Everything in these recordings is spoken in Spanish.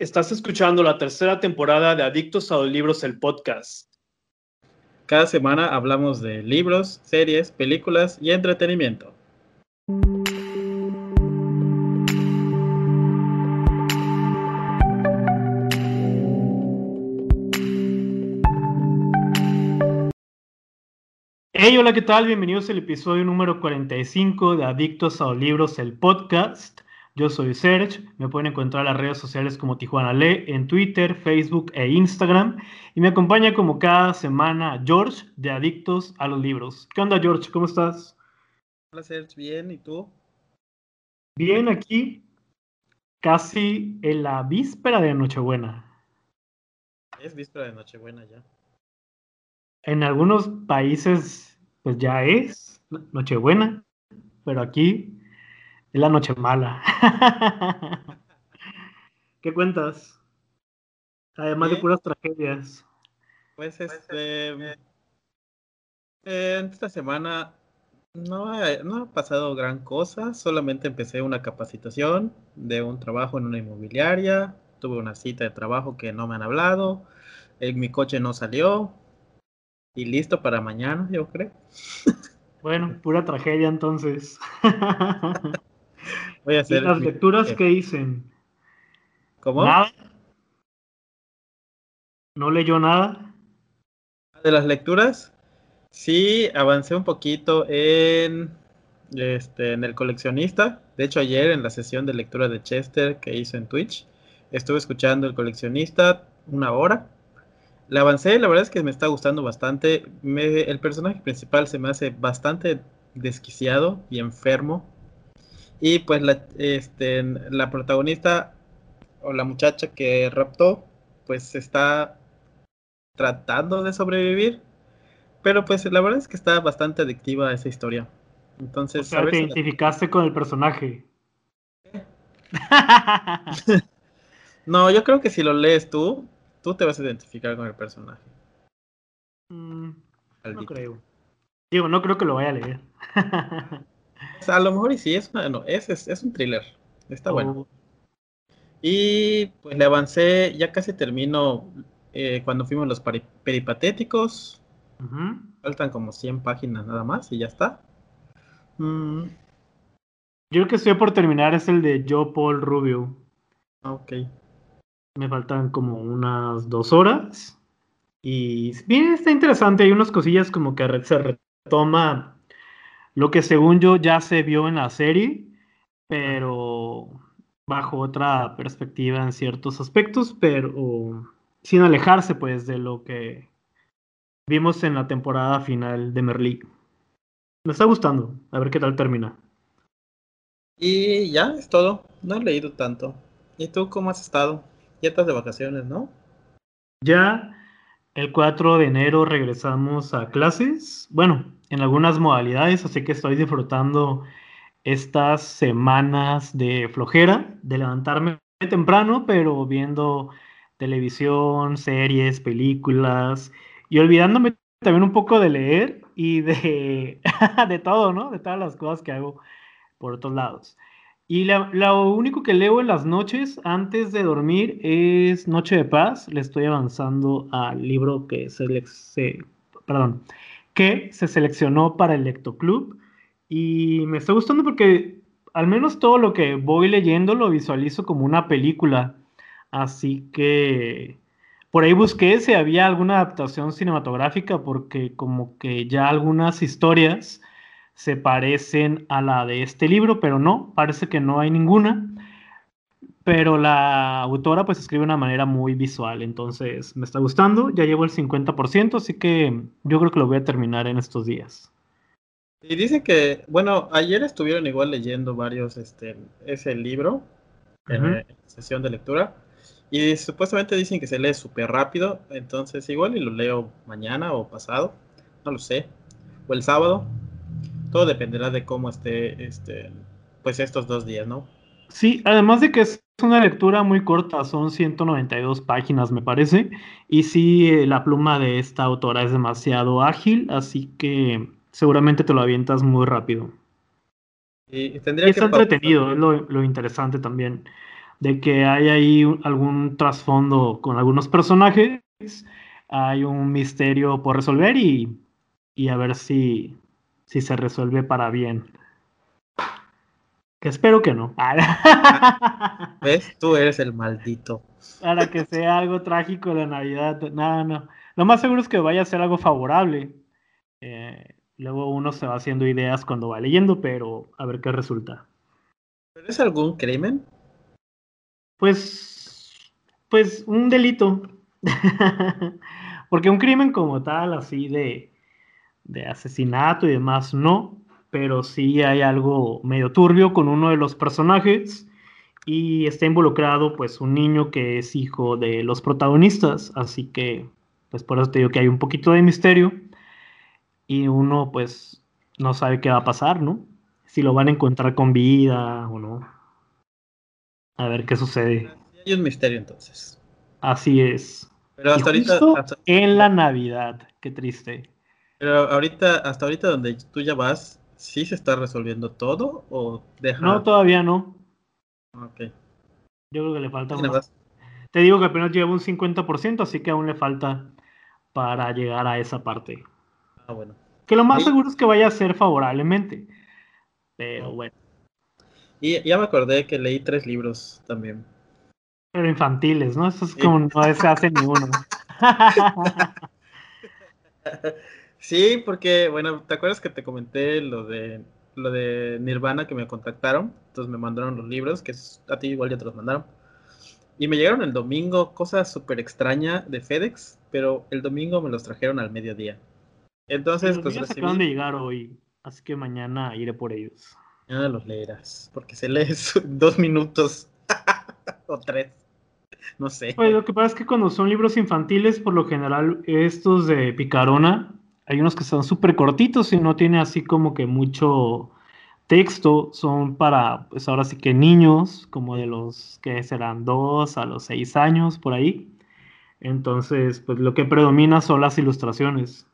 Estás escuchando la tercera temporada de Adictos a los Libros, el podcast. Cada semana hablamos de libros, series, películas y entretenimiento. Hey, hola, ¿qué tal? Bienvenidos al episodio número 45 de Adictos a los Libros, el podcast. Yo soy Serge, me pueden encontrar en las redes sociales como Tijuana Le, en Twitter, Facebook e Instagram. Y me acompaña como cada semana George de Adictos a los Libros. ¿Qué onda, George? ¿Cómo estás? Hola, Serge, bien, ¿y tú? Bien, aquí, casi en la víspera de Nochebuena. Es víspera de Nochebuena ya. En algunos países, pues ya es Nochebuena, pero aquí es la noche mala. ¿Qué cuentas? Además de puras tragedias. Pues este. Eh, esta semana no ha, no ha pasado gran cosa, solamente empecé una capacitación de un trabajo en una inmobiliaria, tuve una cita de trabajo que no me han hablado, mi coche no salió y listo para mañana, yo creo. Bueno, pura tragedia entonces. Voy a hacer ¿Y las lecturas que dicen? ¿Cómo? ¿Nada? ¿No leyó nada? De las lecturas, sí, avancé un poquito en, este, en el coleccionista. De hecho, ayer en la sesión de lectura de Chester que hizo en Twitch, estuve escuchando el coleccionista una hora. Le avancé, la verdad es que me está gustando bastante. Me, el personaje principal se me hace bastante desquiciado y enfermo. Y pues la, este, la protagonista o la muchacha que raptó, pues está tratando de sobrevivir. Pero pues la verdad es que está bastante adictiva esa historia. Entonces, o sea, te identificaste la... con el personaje. no, yo creo que si lo lees tú, tú te vas a identificar con el personaje. Mm, no creo. Digo, no creo que lo vaya a leer. a lo mejor y sí, es, no, es, es, es un thriller. Está oh. bueno. Y pues le avancé, ya casi termino eh, cuando fuimos los peripatéticos. Uh -huh. Faltan como 100 páginas nada más y ya está. Mm. Yo que estoy por terminar es el de Joe Paul Rubio. Ok. Me faltan como unas dos horas. Y bien, está interesante. Hay unas cosillas como que se retoma lo que según yo ya se vio en la serie, pero bajo otra perspectiva en ciertos aspectos, pero sin alejarse pues de lo que vimos en la temporada final de Merlí. Me está gustando, a ver qué tal termina. Y ya es todo, no he leído tanto. ¿Y tú cómo has estado? Ya estás de vacaciones, ¿no? Ya el 4 de enero regresamos a clases. Bueno, en algunas modalidades, así que estoy disfrutando estas semanas de flojera, de levantarme temprano, pero viendo televisión, series, películas y olvidándome también un poco de leer y de, de todo, ¿no? De todas las cosas que hago por otros lados. Y la, lo único que leo en las noches antes de dormir es Noche de Paz. Le estoy avanzando al libro que se, se perdón, que se seleccionó para el Lectoclub y me está gustando porque al menos todo lo que voy leyendo lo visualizo como una película. Así que por ahí busqué si había alguna adaptación cinematográfica porque como que ya algunas historias se parecen a la de este libro, pero no, parece que no hay ninguna. Pero la autora pues escribe de una manera muy visual, entonces me está gustando, ya llevo el 50%, así que yo creo que lo voy a terminar en estos días. Y dice que, bueno, ayer estuvieron igual leyendo varios, este, ese libro, en uh -huh. sesión de lectura, y supuestamente dicen que se lee súper rápido, entonces igual y lo leo mañana o pasado, no lo sé, o el sábado, todo dependerá de cómo esté, este, pues estos dos días, ¿no? Sí, además de que es una lectura muy corta, son 192 páginas me parece, y sí, la pluma de esta autora es demasiado ágil, así que seguramente te lo avientas muy rápido. Y, tendría y está que entretenido, es lo, lo, interesante también. de que hay ahí algún trasfondo con algunos personajes, hay un misterio por resolver y, y a ver si, si se resuelve para bien. Que espero que no. ¿Ves? Tú eres el maldito. Para que sea algo trágico la Navidad. No, no. Lo más seguro es que vaya a ser algo favorable. Eh, luego uno se va haciendo ideas cuando va leyendo, pero a ver qué resulta. es algún crimen? Pues, pues un delito. Porque un crimen como tal, así de, de asesinato y demás, no pero sí hay algo medio turbio con uno de los personajes y está involucrado pues un niño que es hijo de los protagonistas, así que pues por eso te digo que hay un poquito de misterio y uno pues no sabe qué va a pasar, ¿no? Si lo van a encontrar con vida o no. A ver qué sucede. Hay un misterio entonces. Así es. Pero hasta ahorita, en la Navidad, qué triste. Pero ahorita, hasta ahorita donde tú ya vas, ¿Sí se está resolviendo todo o deja? No, todavía no. Ok. Yo creo que le falta más. Te digo que apenas lleva un 50%, así que aún le falta para llegar a esa parte. Ah, bueno. Que lo más seguro es que vaya a ser favorablemente. Pero bueno. Y ya me acordé que leí tres libros también. Pero infantiles, ¿no? Eso es como no se hace ni uno. Sí, porque, bueno, ¿te acuerdas que te comenté lo de lo de Nirvana que me contactaron? Entonces me mandaron los libros, que a ti igual ya te los mandaron. Y me llegaron el domingo, cosa súper extraña de FedEx, pero el domingo me los trajeron al mediodía. Entonces, los pues acaban de llegar hoy, así que mañana iré por ellos. Ya los leerás, porque se lee dos minutos o tres. No sé. Pues lo que pasa es que cuando son libros infantiles, por lo general, estos de Picarona, hay unos que son súper cortitos y no tiene así como que mucho texto. Son para, pues ahora sí que niños, como de los que serán dos a los seis años por ahí. Entonces, pues lo que predomina son las ilustraciones.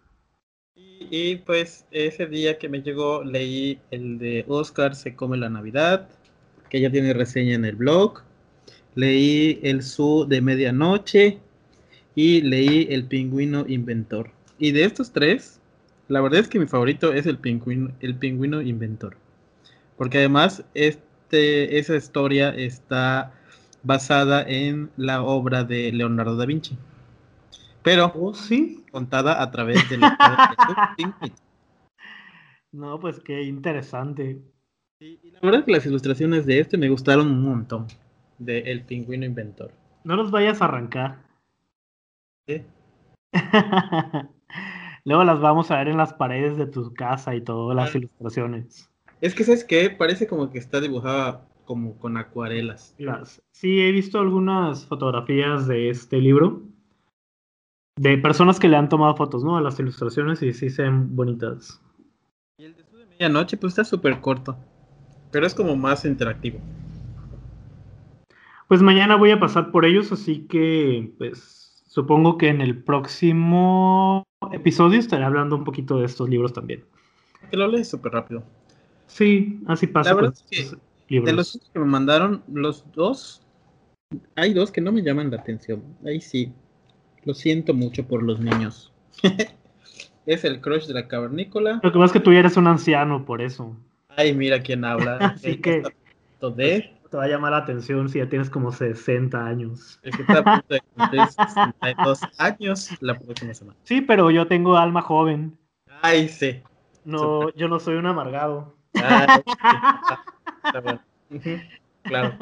Y, pues ese día que me llegó leí el de Oscar se come la Navidad, que ya tiene reseña en el blog. Leí el Su de medianoche y leí El pingüino inventor. Y de estos tres, la verdad es que mi favorito es el pingüino, el pingüino inventor. Porque además, este, esa historia está basada en la obra de Leonardo da Vinci. Pero oh, ¿sí? contada a través de la pingüino. No, pues qué interesante. Y, la verdad es que las ilustraciones de este me gustaron un montón. De El pingüino inventor. No los vayas a arrancar. ¿Qué? Luego las vamos a ver en las paredes de tu casa y todas las ilustraciones. Es que, ¿sabes qué? Parece como que está dibujada como con acuarelas. Sí, he visto algunas fotografías de este libro. De personas que le han tomado fotos, ¿no? A las ilustraciones y sí se ven bonitas. Y el de su de medianoche, pues está súper corto. Pero es como más interactivo. Pues mañana voy a pasar por ellos, así que, pues, supongo que en el próximo episodio estaré hablando un poquito de estos libros también. Que lo lees súper rápido. Sí, así pasa. La verdad es que de los que me mandaron, los dos, hay dos que no me llaman la atención. Ahí sí, lo siento mucho por los niños. es el crush de la cavernícola. Lo que pasa es que tú ya eres un anciano, por eso. Ay, mira quién habla. Así que... Te va a llamar la atención si ya tienes como 60 años. Es que está a punto de cumplir 62 años la próxima semana. Sí, pero yo tengo alma joven. Ay, sí. No, yo no soy un amargado. Claro.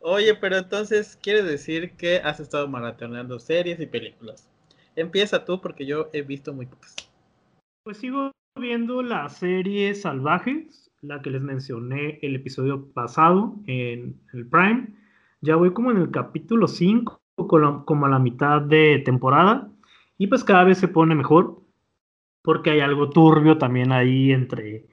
Oye, pero entonces quiere decir que has estado maratoneando series y películas. Empieza tú porque yo he visto muy pocas. Pues sigo viendo la serie Salvajes la que les mencioné el episodio pasado en el Prime. Ya voy como en el capítulo 5, como a la mitad de temporada. Y pues cada vez se pone mejor. Porque hay algo turbio también ahí entre,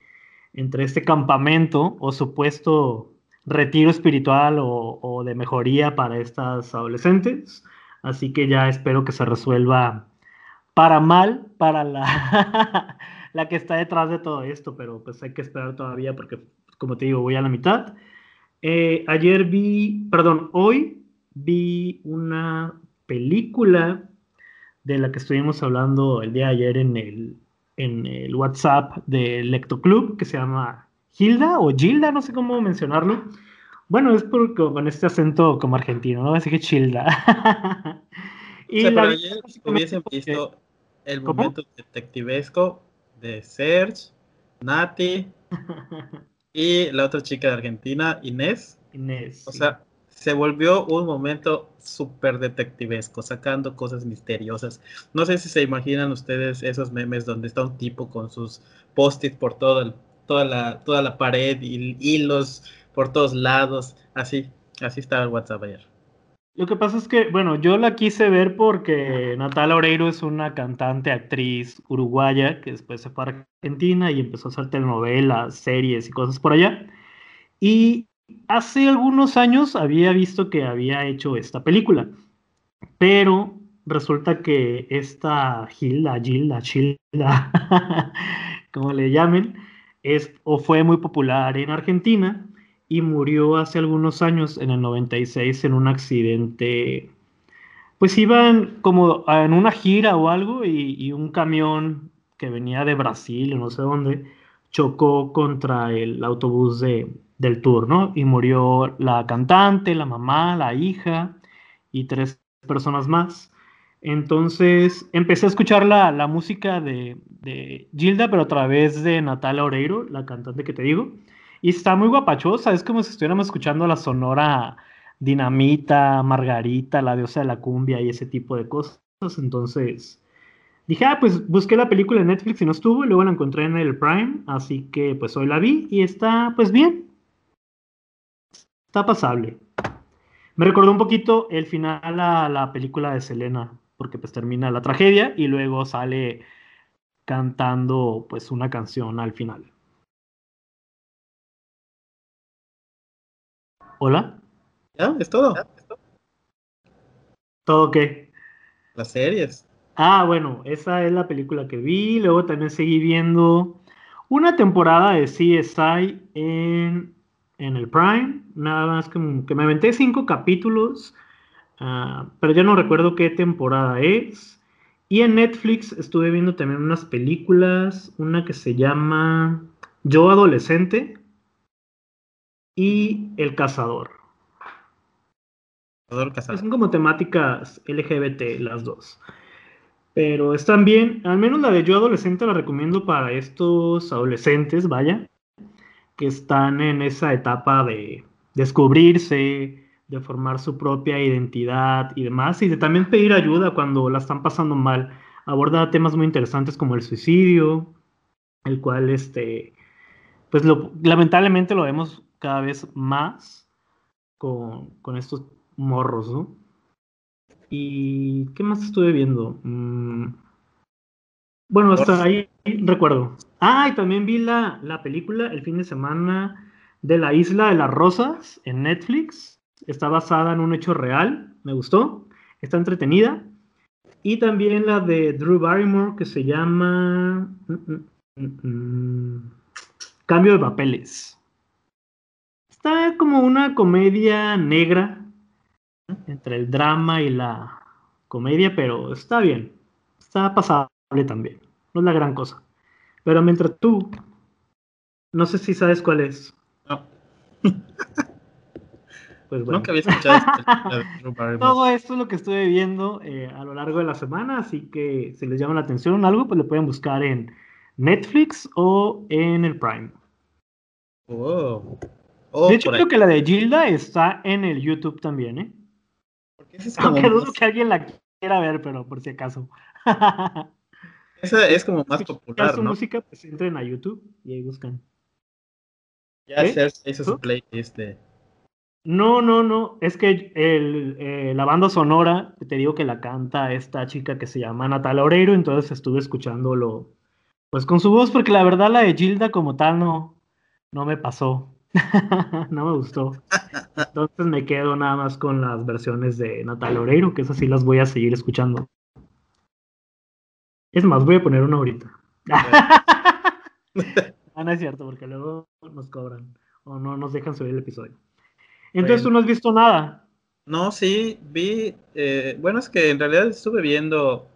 entre este campamento o supuesto retiro espiritual o, o de mejoría para estas adolescentes. Así que ya espero que se resuelva para mal para la, la que está detrás de todo esto, pero pues hay que esperar todavía porque, como te digo, voy a la mitad. Eh, ayer vi, perdón, hoy vi una película de la que estuvimos hablando el día de ayer en el, en el WhatsApp del Lecto Club, que se llama Gilda o Gilda, no sé cómo mencionarlo. Bueno, es porque con este acento como argentino, ¿no? Así que Gilda. y o sea, ayer hubiesen visto el momento detectivesco de Serge, Nati y la otra chica de Argentina, Inés. Inés. O sea, se volvió un momento súper detectivesco, sacando cosas misteriosas. No sé si se imaginan ustedes esos memes donde está un tipo con sus post-it por todo toda, la, toda la pared y hilos por todos lados. Así, así estaba el WhatsApp ayer. Lo que pasa es que, bueno, yo la quise ver porque Natalia Oreiro es una cantante, actriz uruguaya que después se fue a Argentina y empezó a hacer telenovelas, series y cosas por allá. Y hace algunos años había visto que había hecho esta película, pero resulta que esta Gilda, Gilda, Gilda, como le llamen, es o fue muy popular en Argentina y murió hace algunos años, en el 96, en un accidente. Pues iban como en una gira o algo y, un camión que venía de Brasil no sé dónde chocó contra el autobús de, del tour, ¿no? Y murió la cantante, la mamá, la hija y tres personas más. Entonces empecé a escuchar la, la música de, de, Gilda, pero a través de Natalia Oreiro, la cantante que te digo. Y está muy guapachosa, es como si estuviéramos escuchando la sonora Dinamita, Margarita, la diosa de la cumbia y ese tipo de cosas. Entonces dije, ah, pues busqué la película en Netflix y no estuvo, y luego la encontré en el Prime, así que pues hoy la vi y está pues bien, Está pasable. Me recordó un poquito el final a la película de Selena, porque pues termina la tragedia y luego sale cantando pues una canción al final. ¿Hola? ¿Ya? ¿Es todo? ¿Todo qué? Las series. Ah, bueno, esa es la película que vi. Luego también seguí viendo una temporada de CSI en en el Prime, nada más que, me aventé cinco capítulos, uh, pero ya no recuerdo qué temporada es. Y en Netflix estuve viendo también unas películas, una que se llama Yo Adolescente y El Cazador. Cazador, cazador. Son como temáticas LGBT las dos. Pero están bien, al menos la de Yo Adolescente la recomiendo para estos adolescentes, vaya, que están en esa etapa de descubrirse, de formar su propia identidad y demás, y de también pedir ayuda cuando la están pasando mal. Aborda temas muy interesantes como el suicidio, el cual, este, pues lamentablemente lo vemos cada vez más con, estos morros, ¿no? ¿Y qué más estuve viendo? Mm, bueno, hasta ahí recuerdo. Ah, y también vi la, la película el fin de semana de la Isla de las Rosas en Netflix. Está basada en un hecho real, me gustó, está entretenida. Y también la de Drew Barrymore que se llama mm, mm, Cambio de Papeles. Está como una comedia negra entre el drama y la comedia, pero está bien, está pasable también, no es la gran cosa. Pero mientras tú, no sé si sabes cuál es. No. Pues bueno. Nunca había escuchado Todo esto es lo que estuve viendo eh, a lo largo de la semana, así que si les llama la atención algo, pues lo pueden buscar en Netflix o en el Prime. Oh. de hecho, creo que la de Gilda está en el YouTube también, ¿eh? Porque es Aunque dudo que alguien la quiera ver, pero por si acaso. Esa es como más popular, su música, pues entren a YouTube y ahí buscan. Ya ¿Eh? hizo su playlist de... No, no, no. Es que el, eh, la banda sonora, te digo que la canta esta chica que se llama Natalia Oreiro, entonces estuve escuchándolo pues con su voz, porque la verdad la de Gilda como tal no, no me pasó. no me gustó. Entonces me quedo nada más con las versiones de Natalia Oreiro, que esas sí las voy a seguir escuchando. Es más, voy a poner una ahorita. ah, no es cierto, porque luego nos cobran o no nos dejan subir el episodio. Entonces tú no has visto nada. No, sí, vi, eh, bueno, es que en realidad estuve viendo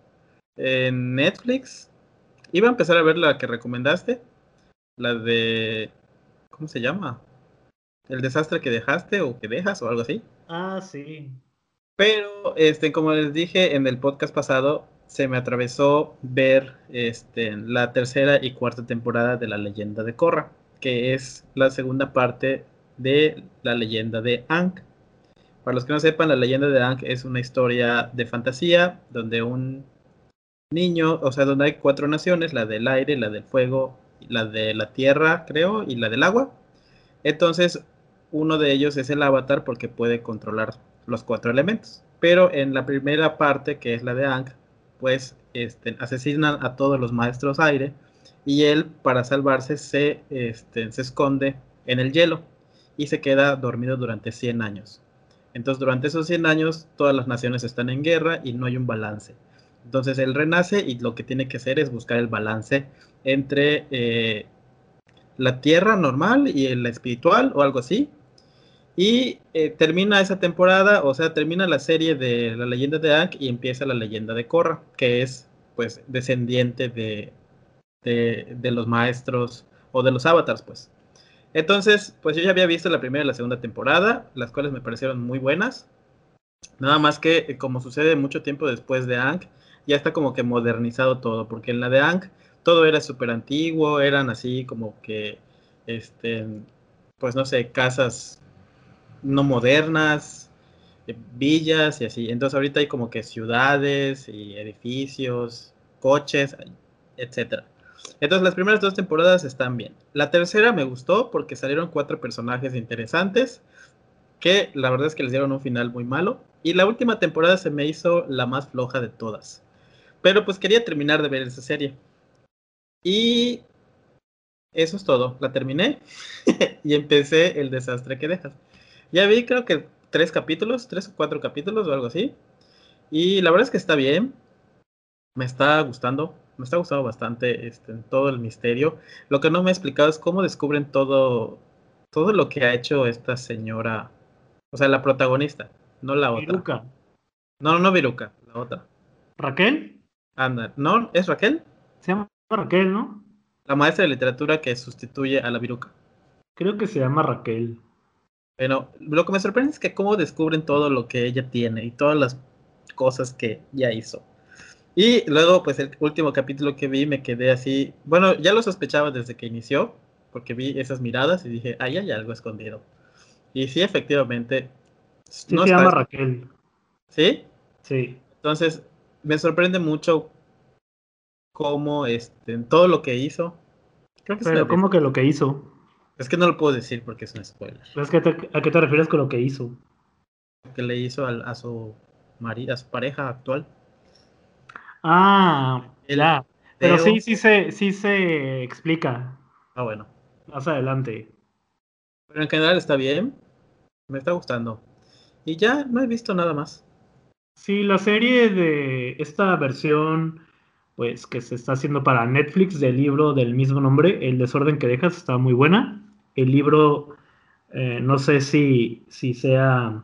en Netflix, iba a empezar a ver la que recomendaste, la de, ¿cómo se llama? El desastre que dejaste o que dejas o algo así. Ah, sí. Pero, este, como les dije en el podcast pasado, se me atravesó ver este, la tercera y cuarta temporada de La leyenda de Korra, que es la segunda parte de la leyenda de Ankh. Para los que no sepan, la leyenda de Ankh es una historia de fantasía donde un niño, o sea, donde hay cuatro naciones, la del aire, la del fuego, la de la tierra, creo, y la del agua. Entonces, uno de ellos es el avatar porque puede controlar los cuatro elementos. Pero en la primera parte, que es la de Ankh, pues este, asesinan a todos los maestros aire y él, para salvarse, se, este, se esconde en el hielo y se queda dormido durante 100 años. Entonces, durante esos 100 años, todas las naciones están en guerra y no hay un balance. Entonces, él renace y lo que tiene que hacer es buscar el balance entre eh, la tierra normal y la espiritual o algo así. Y eh, termina esa temporada, o sea, termina la serie de la leyenda de Ankh y empieza la leyenda de Korra, que es pues descendiente de, de, los maestros o de los avatars, pues. Entonces, pues yo ya había visto la primera y la segunda temporada, las cuales me parecieron muy buenas. Nada más que, eh, como sucede mucho tiempo después de Ankh, ya está como que modernizado todo, porque en la de Ankh todo era súper antiguo, eran así como que, este, pues no sé, casas no modernas, eh, villas y así. Entonces ahorita hay como que ciudades y edificios, coches, etcétera. Entonces las primeras dos temporadas están bien. La tercera me gustó porque salieron cuatro personajes interesantes que la verdad es que les dieron un final muy malo. Y la última temporada se me hizo la más floja de todas. Pero pues quería terminar de ver esa serie. Y eso es todo. La terminé y empecé el desastre que dejas. Ya vi creo que tres capítulos, tres o cuatro capítulos o algo así. Y la verdad es que está bien. Me está gustando me está gustando bastante este, todo el misterio. Lo que no me ha explicado es cómo descubren todo, todo lo que ha hecho esta señora, o sea, la protagonista, no la otra. Viruca. No, no Viruca, la otra. ¿Raquel? Anda, ¿no? ¿Es Raquel? Se llama Raquel, ¿no? La maestra de literatura que sustituye a la Viruca. Creo que se llama Raquel. Pero lo que me sorprende es que cómo descubren todo lo que ella tiene y todas las cosas que ya hizo. Y luego, pues el último capítulo que vi me quedé así, bueno, ya lo sospechaba desde que inició, porque vi esas miradas y dije, ahí hay algo escondido. Y sí, efectivamente. no se llama Raquel. ¿Sí? Sí. Entonces, me sorprende mucho cómo, este, todo lo que hizo. Creo que Pero, ¿cómo que lo que hizo? Es que no lo puedo decir porque es un spoiler. ¿A qué te refieres con lo que hizo? Que le hizo a, su marido, a su pareja actual. Ah, ya. Pero sí, sí se, sí se explica. Ah, bueno. Más adelante. Pero en general está bien. Me está gustando. Y ya no he visto nada más. Sí, la serie de esta versión, pues que se está haciendo para Netflix del libro del mismo nombre, El desorden que dejas, está muy buena. El libro, eh, no sé si, si sea,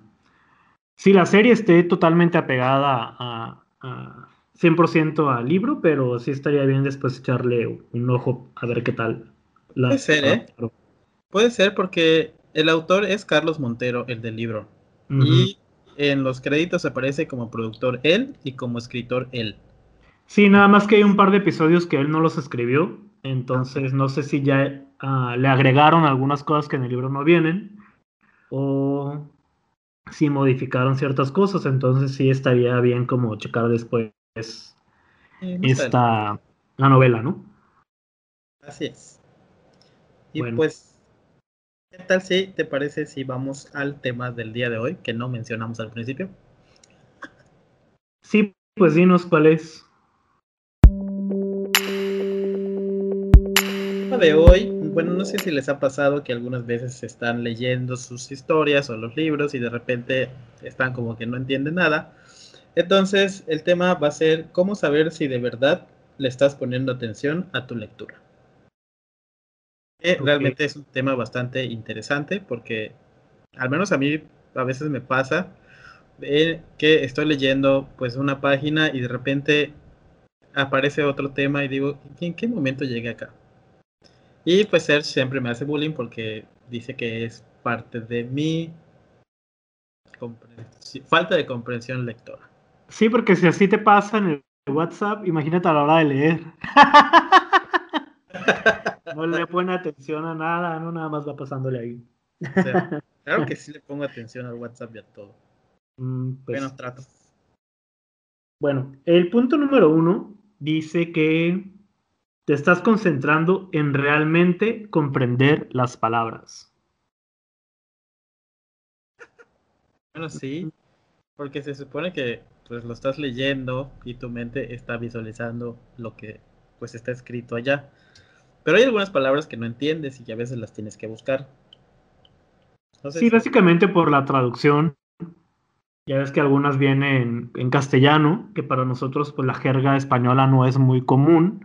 si la serie esté totalmente apegada a 100% al libro, pero sí estaría bien después echarle un ojo a ver qué tal. Puede ser, ¿eh? Puede ser porque el autor es Carlos Montero, el del libro. Y en los créditos aparece como productor él y como escritor él. Sí, nada más que hay un par de episodios que él no los escribió, entonces no sé si ya ah, le agregaron algunas cosas que en el libro no vienen o si modificaron ciertas cosas, entonces sí estaría bien como checar después es esta la novela, ¿no? Así es. Y pues, ¿qué tal si te parece si vamos al tema del día de hoy que no mencionamos al principio? Sí, pues dinos cuál es. de hoy, bueno, no sé si les ha pasado que algunas veces están leyendo sus historias o los libros y de repente están como que no entienden nada entonces, el tema va a ser cómo saber si de verdad le estás poniendo atención a tu lectura. Realmente es un tema bastante interesante porque al menos a mí a veces me pasa que estoy leyendo pues una página y de repente aparece otro tema y digo, ¿en qué momento llegué acá? Y pues Serge siempre me hace bullying porque dice que es parte de mi falta de comprensión lectora. Sí, porque si así te pasa en el WhatsApp, imagínate a la hora de leer. no le pone atención a nada, no nada más va pasándole ahí. claro que sí le pongo atención al WhatsApp y a todo. Mm, pues, trato. Bueno, el punto número uno dice que te estás concentrando en realmente comprender las palabras. Bueno, sí, porque se supone que pues lo estás leyendo y tu mente está visualizando lo que pues está escrito allá. Pero hay algunas palabras que no entiendes y que a veces las tienes que buscar. sí, básicamente por la traducción. Ya ves que algunas vienen en castellano, que para nosotros pues la jerga española no es muy común.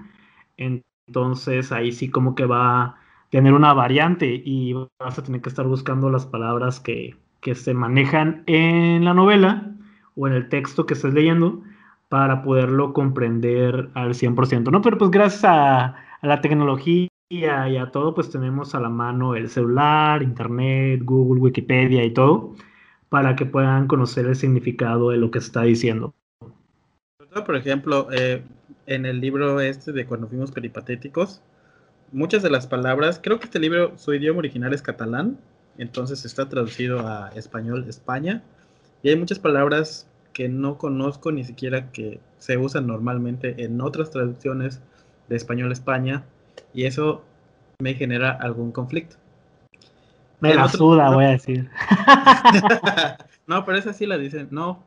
Entonces ahí sí como que va a tener una variante y vas a tener que estar buscando las palabras que, que se manejan en la novela o en el texto que estés leyendo para poderlo comprender al 100%, ¿no? Pero pues gracias a, la tecnología y a todo, pues tenemos a la mano el celular, internet, Google, Wikipedia y todo, para que puedan conocer el significado de lo que está diciendo. Por ejemplo, eh, en el libro este de cuando fuimos peripatéticos, muchas de las palabras, creo que este libro, su idioma original es catalán, entonces está traducido a español España. Y hay muchas palabras que no conozco ni siquiera que se usan normalmente en otras traducciones de español España. Y eso me genera algún conflicto. Me la suda, voy a decir. no, pero esa sí la dicen. No,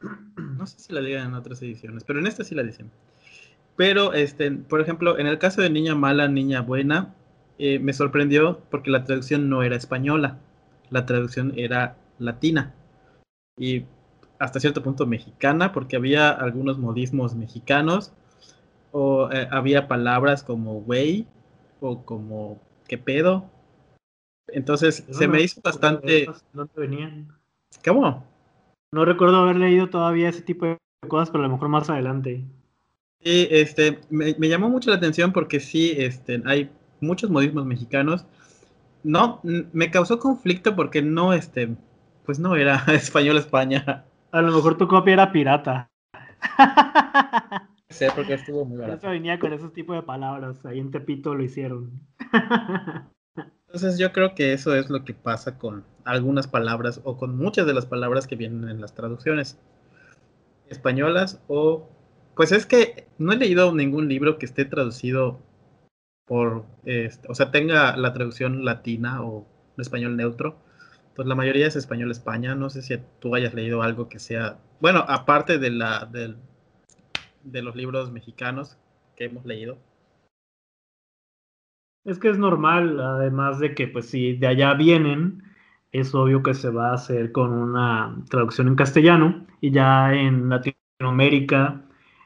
no sé si la digan en otras ediciones, pero en esta sí la dicen. Pero, este, por ejemplo, en el caso de Niña Mala, Niña Buena, eh, me sorprendió porque la traducción no era española, la traducción era latina y hasta cierto punto mexicana porque había algunos modismos mexicanos o eh, había palabras como güey o como qué pedo. Entonces se me hizo bastante... ¿Dónde venían? ¿Cómo? No recuerdo haber leído todavía ese tipo de cosas, pero a lo mejor más adelante. Sí, este, me, me llamó mucho la atención porque sí, este, hay muchos modismos mexicanos. No, me causó conflicto porque no, este, pues no era español España. A lo mejor tu copia era pirata. sé porque estuvo muy barato. Eso venía con esos tipos de palabras. Ahí en Tepito lo hicieron. Entonces yo creo que eso es lo que pasa con algunas palabras o con muchas de las palabras que vienen en las traducciones españolas o pues es que no he leído ningún libro que esté traducido por, este, o sea, tenga la traducción latina o español neutro, pues la mayoría es español España. No sé si tú hayas leído algo que sea, bueno, aparte de la de los libros mexicanos que hemos leído. Es que es normal, además de que, pues, si de allá vienen, es obvio que se va a hacer con una traducción en castellano y ya en Latinoamérica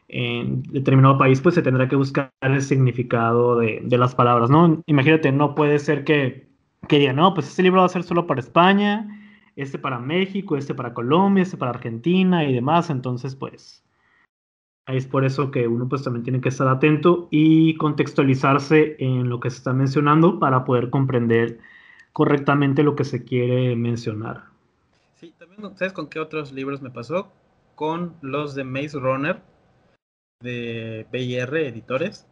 en determinado país, pues se tendrá que buscar el significado de, las palabras, ¿no? Imagínate, no puede ser que, que digan, no, pues este libro va a ser solo para España, este para México, este para Colombia, este para Argentina y demás, entonces pues es por eso que uno pues también tiene que estar atento y contextualizarse en lo que se está mencionando para poder comprender correctamente lo que se quiere mencionar. Sí, también, ¿sabes con qué otros libros me pasó? Con los de Maze Runner, de PIR Editores,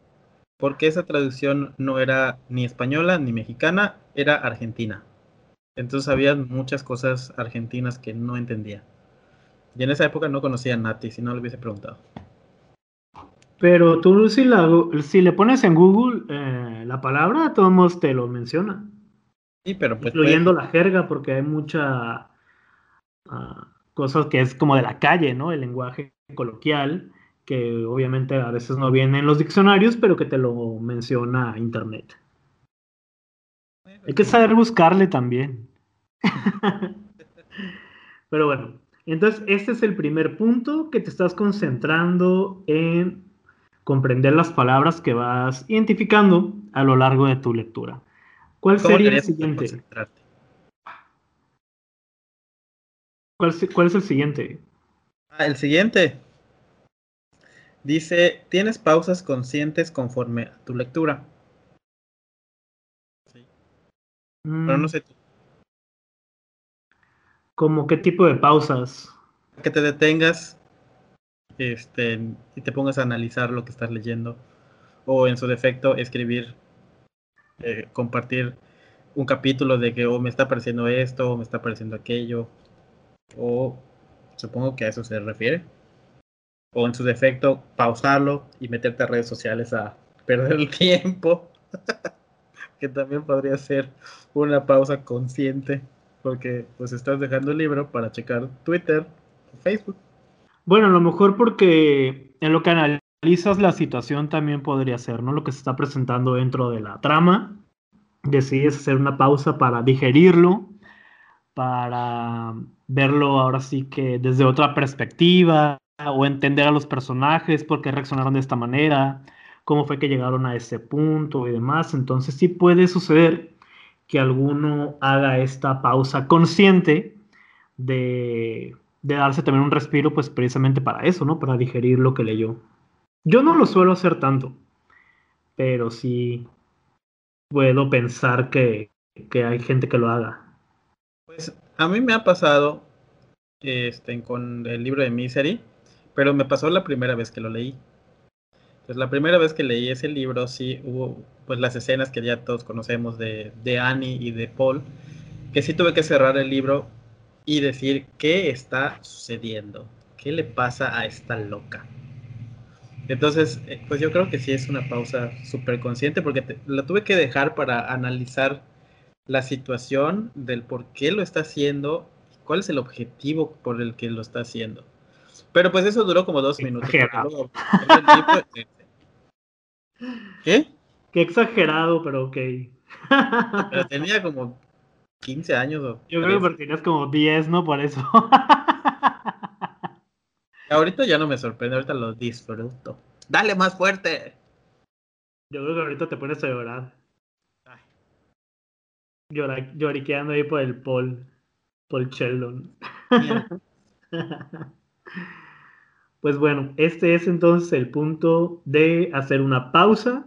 porque esa traducción no era ni española ni mexicana, era argentina. Entonces había muchas cosas argentinas que no entendía. Y en esa época no conocía a Nati, si no le hubiese preguntado. Pero tú si, la, si le pones en Google eh, la palabra, todos te lo menciona. Sí, pero pues... Incluyendo la jerga, porque hay mucha uh, cosas que es como de la calle, ¿no? El lenguaje coloquial que obviamente a veces no viene en los diccionarios, pero que te lo menciona Internet. Hay que saber buscarle también. pero bueno, entonces este es el primer punto que te estás concentrando en comprender las palabras que vas identificando a lo largo de tu lectura. ¿Cuál sería el siguiente? ¿Cuál, ¿Cuál es el siguiente? Ah, el siguiente. Dice, tienes pausas conscientes conforme a tu lectura. Sí. Pero no Mm, sé. ¿Cómo qué tipo de pausas? Que te detengas este, y te pongas a analizar lo que estás leyendo. O en su defecto, escribir, eh, compartir un capítulo de que o me está pareciendo esto, o me está pareciendo aquello. O supongo que a eso se refiere. O en su defecto, pausarlo y meterte a redes sociales a perder el tiempo. que también podría ser una pausa consciente. Porque pues estás dejando el libro para checar Twitter o Facebook. Bueno, a lo mejor porque en lo que analizas la situación también podría ser, ¿no? Lo que se está presentando dentro de la trama. Decides hacer una pausa para digerirlo, para verlo ahora sí que desde otra perspectiva, o entender a los personajes, por qué reaccionaron de esta manera, cómo fue que llegaron a ese punto y demás. Entonces sí puede suceder que alguno haga esta pausa consciente de, de darse también un respiro, pues precisamente para eso, ¿no? Para digerir lo que leyó. Yo no lo suelo hacer tanto, pero sí puedo pensar que, que hay gente que lo haga. Pues a mí me ha pasado este, con el libro de Misery, pero me pasó la primera vez que lo leí. Pues la primera vez que leí ese libro, sí hubo pues las escenas que ya todos conocemos de, de Annie y de Paul, que sí tuve que cerrar el libro y decir qué está sucediendo, qué le pasa a esta loca. Entonces, eh, pues yo creo que sí es una pausa súper consciente porque te, la tuve que dejar para analizar la situación del por qué lo está haciendo, cuál es el objetivo por el que lo está haciendo. Pero pues eso duró como dos minutos. luego. ¿Qué? Qué exagerado, pero ok. Pero tenía como 15 años o Yo creo que 13. porque tenías como 10, ¿no? Por eso. Ahorita ya no me sorprende, ahorita lo disfruto. Dale más fuerte. Yo creo que ahorita te pones a llorar. Ay. Llora- lloriqueando ahí por el Paul. Paul Sheldon. Pues bueno, este es entonces el punto de hacer una pausa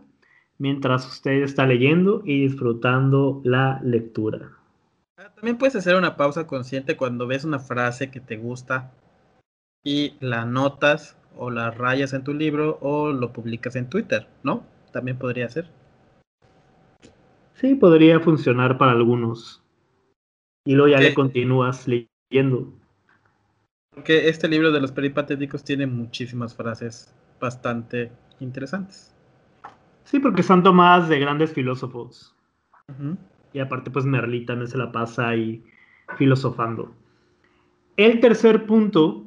mientras usted está leyendo y disfrutando la lectura. También puedes hacer una pausa consciente cuando ves una frase que te gusta y la anotas o la rayas en tu libro o lo publicas en Twitter, ¿no? También podría ser. Sí, podría funcionar para algunos. Y luego ya le continúas leyendo. Porque este libro de los peripatéticos tiene muchísimas frases bastante interesantes. Sí, porque están tomadas de grandes filósofos. Y aparte, pues Merlí también se la pasa ahí filosofando. El tercer punto,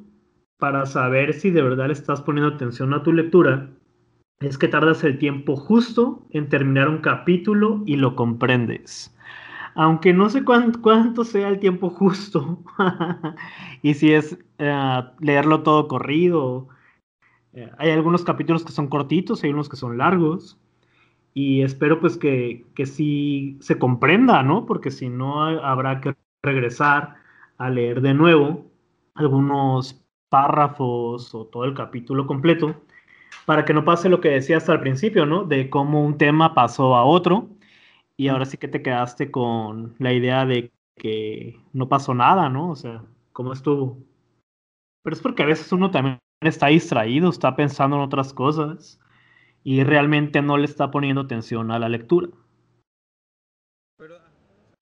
para saber si de verdad estás poniendo atención a tu lectura, es que tardas el tiempo justo en terminar un capítulo y lo comprendes. Aunque no sé cuán- cuánto sea el tiempo justo, y si es eh, leerlo todo corrido. Eh, hay algunos capítulos que son cortitos, hay unos que son largos. Y espero pues que, que sí se comprenda, ¿no? Porque si no ha- habrá que regresar a leer de nuevo algunos párrafos o todo el capítulo completo para que no pase lo que decía hasta el principio, ¿no? De cómo un tema pasó a otro y ahora sí que te quedaste con la idea de que no pasó nada, ¿no? O sea, ¿cómo estuvo? Pero es porque a veces uno también está distraído, está pensando en otras cosas y realmente no le está poniendo atención a la lectura. Pero a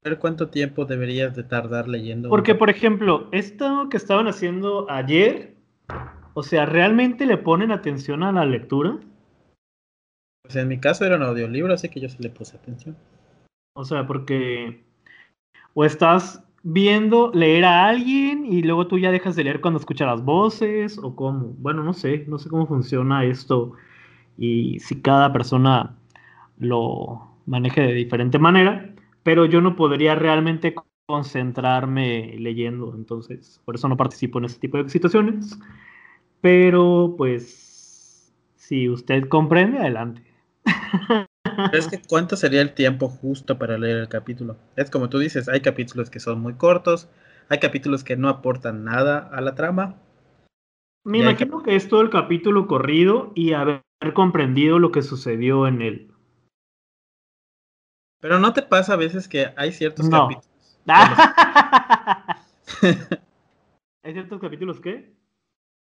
ver cuánto tiempo deberías de tardar leyendo. Porque, por ejemplo, esto que estaban haciendo ayer, o sea, ¿realmente le ponen atención a la lectura? Pues en mi caso era un audiolibro, así que yo sí le puse atención. O sea, porque o estás viendo leer a alguien y luego tú ya dejas de leer cuando escuchas las voces o cómo. Bueno, no sé, no sé cómo funciona esto y si cada persona lo maneje de diferente manera, pero yo no podría realmente concentrarme leyendo, entonces por eso no participo en ese tipo de situaciones. Pero pues si usted comprende, adelante. Es que ¿cuánto sería el tiempo justo para leer el capítulo? Es como tú dices, hay capítulos que son muy cortos, Hay capítulos que no aportan nada a la trama. Me imagino que es todo el capítulo corrido y haber comprendido lo que sucedió en él. Pero no te pasa a veces que hay ciertos capítulos. ¿Hay ciertos capítulos qué?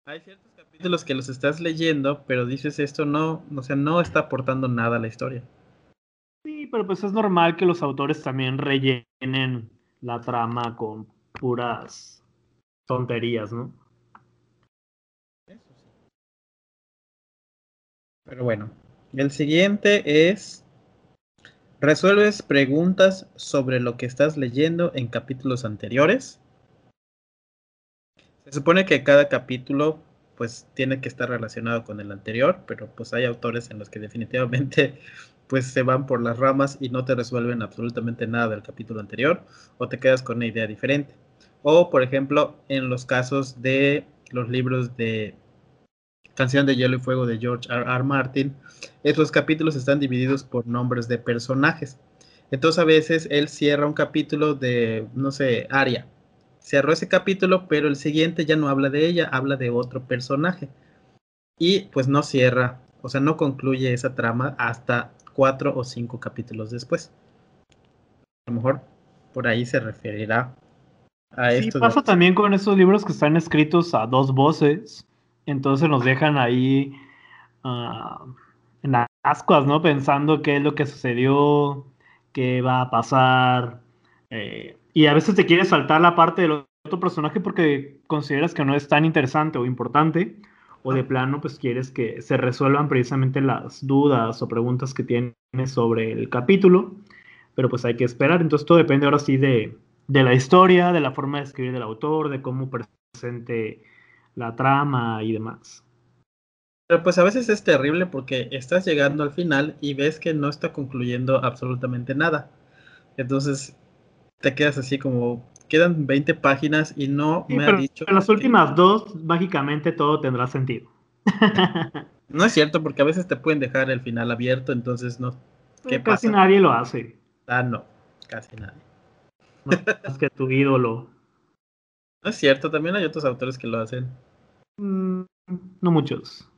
Hay ciertos capítulos que los estás leyendo, pero dices esto no, o sea, no está aportando nada a la historia. Sí, pero pues es normal que los autores también rellenen la trama con puras tonterías, ¿no? Pero bueno, el siguiente es resuelves preguntas sobre lo que estás leyendo en capítulos anteriores. Se supone que cada capítulo pues tiene que estar relacionado con el anterior, pero pues hay autores en los que definitivamente pues se van por las ramas y no te resuelven absolutamente nada del capítulo anterior o te quedas con una idea diferente. O por ejemplo, en los casos de los libros de Canción de Hielo y Fuego de George R. R. Martin, esos capítulos están divididos por nombres de personajes. Entonces a veces él cierra un capítulo de, no sé, Aria cerró ese capítulo, pero el siguiente ya no habla de ella, habla de otro personaje. Y pues no cierra, o sea, no concluye esa trama hasta cuatro o cinco capítulos después. A lo mejor por ahí se referirá a sí, esto. pasa también con esos libros que están escritos a dos voces, entonces nos dejan ahí uh, en ascuas, ¿no? Pensando qué es lo que sucedió, qué va a pasar. Eh, y a veces te quieres saltar la parte del otro personaje porque consideras que no es tan interesante o importante, o de plano pues quieres que se resuelvan precisamente las dudas o preguntas que tienes sobre el capítulo, pero pues hay que esperar, entonces todo depende ahora sí de, de la historia, de la forma de escribir del autor, de cómo presente la trama y demás. Pero pues a veces es terrible porque estás llegando al final y ves que no está concluyendo absolutamente nada. Entonces te quedas así como, quedan 20 páginas y no me ha dicho... En las últimas dos, mágicamente todo tendrá sentido. no es cierto, porque a veces te pueden dejar el final abierto, entonces no... ¿Qué casi nadie lo hace. Ah, no, casi nadie. es que tu ídolo. No es cierto, también hay otros autores que lo hacen. Mm, no muchos.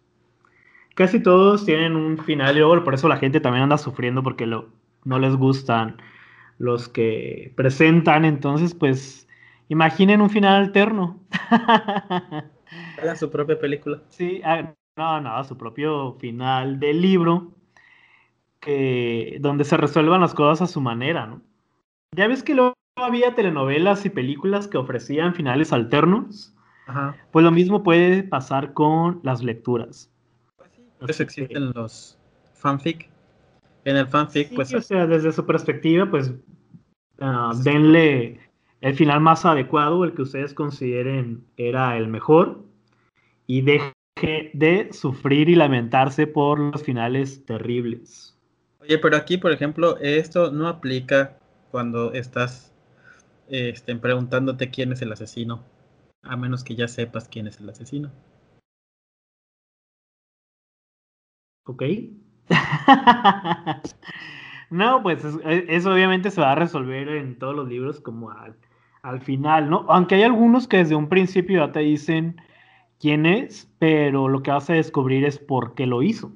Casi todos tienen un final y luego por eso la gente también anda sufriendo porque lo, no les gustan los que presentan, entonces pues imaginen un final alterno. Hagan su propia película. Sí, no, no, su propio final del libro, que, donde se resuelvan las cosas a su manera, ¿no? Ya ves que luego había telenovelas y películas que ofrecían finales alternos. Ajá. Pues lo mismo puede pasar con las lecturas. Pues sí, existen los fanfic en el fanfic, pues. O sea, desde su perspectiva, pues, uh, denle el final más adecuado, el que ustedes consideren era el mejor, y deje de sufrir y lamentarse por los finales terribles. Oye, pero aquí, por ejemplo, esto no aplica cuando estás este, preguntándote quién es el asesino, a menos que ya sepas quién es el asesino. Ok. no, pues e, eso obviamente se va a resolver en todos los libros como al, al, final, ¿no? Aunque hay algunos que desde un principio ya te dicen quién es, pero lo que vas a descubrir es por qué lo hizo.